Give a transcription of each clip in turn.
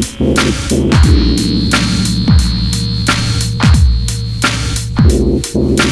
Thank you.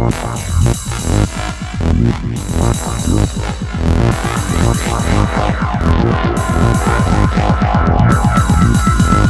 Thank you.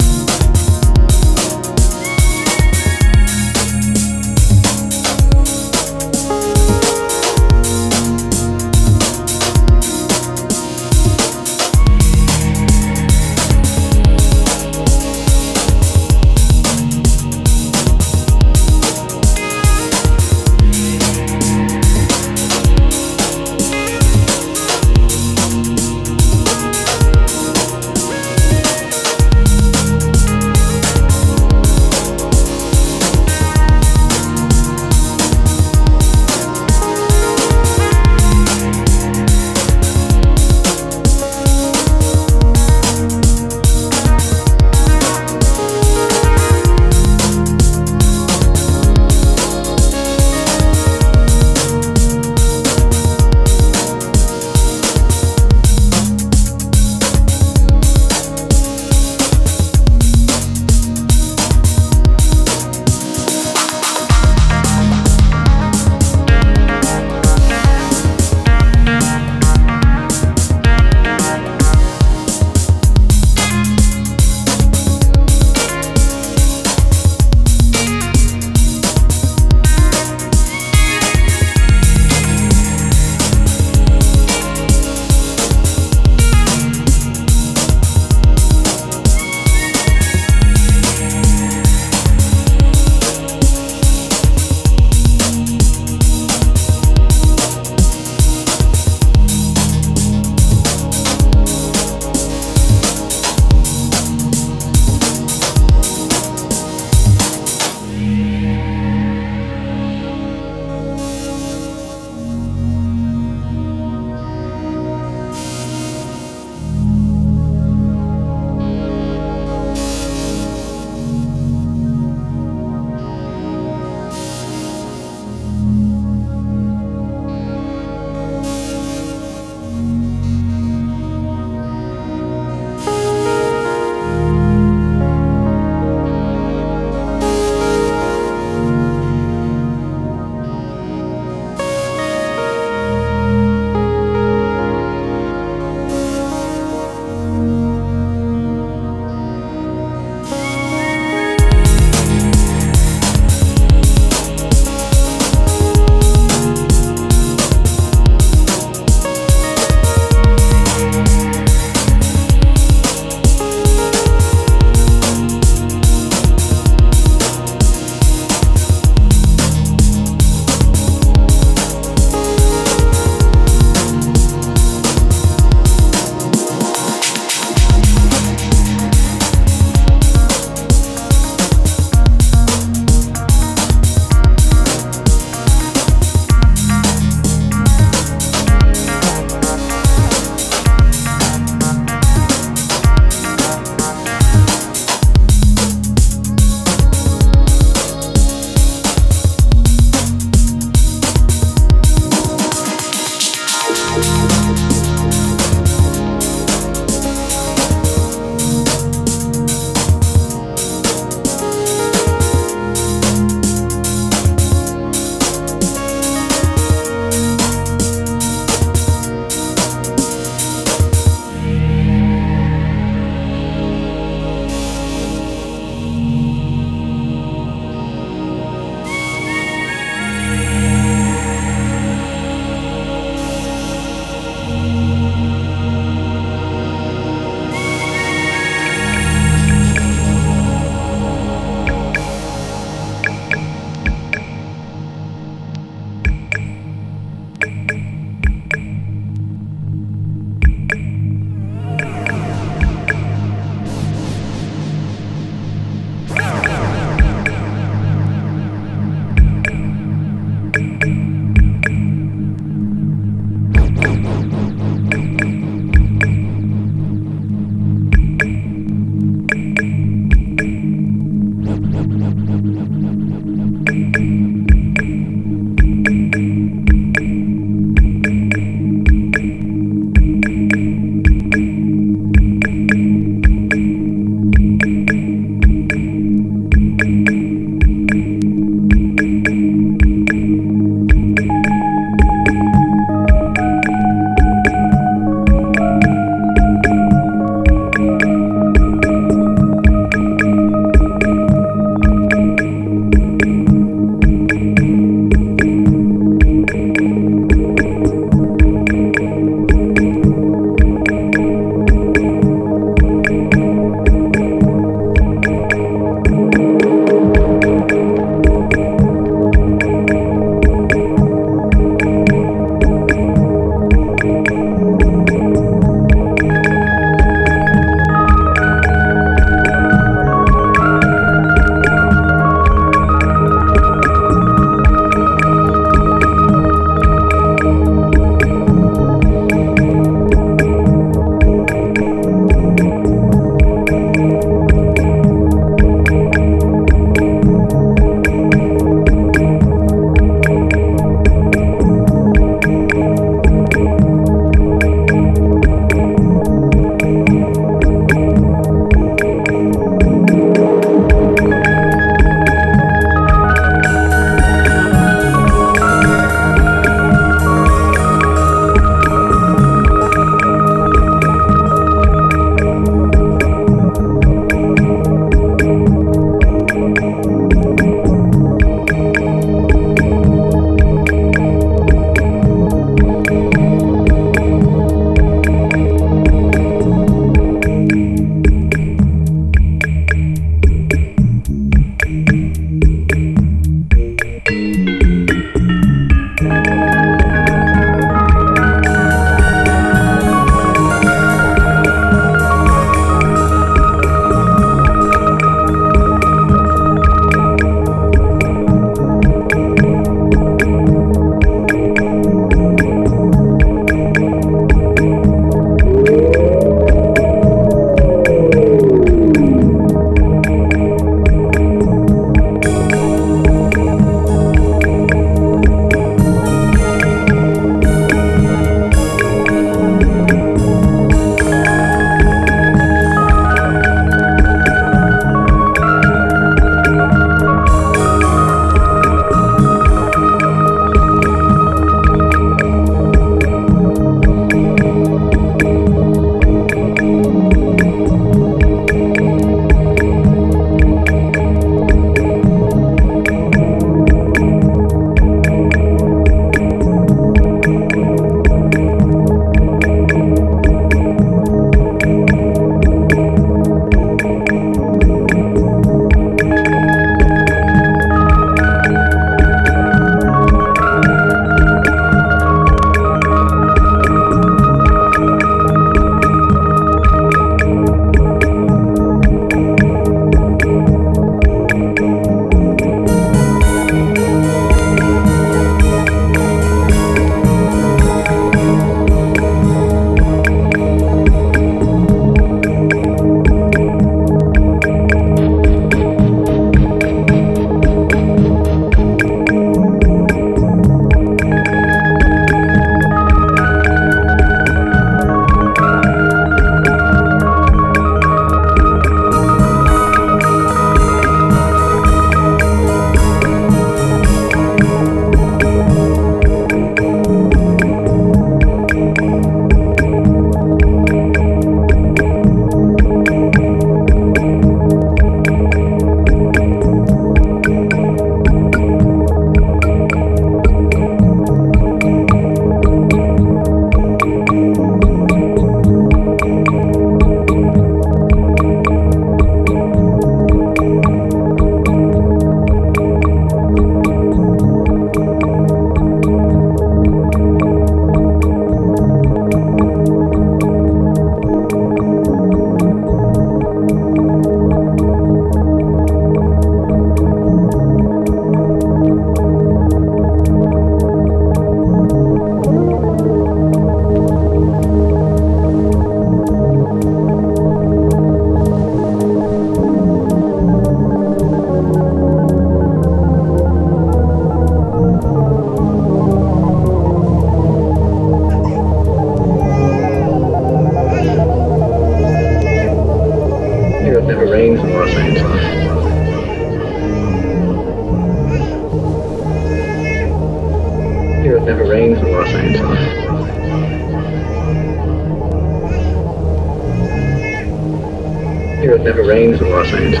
authority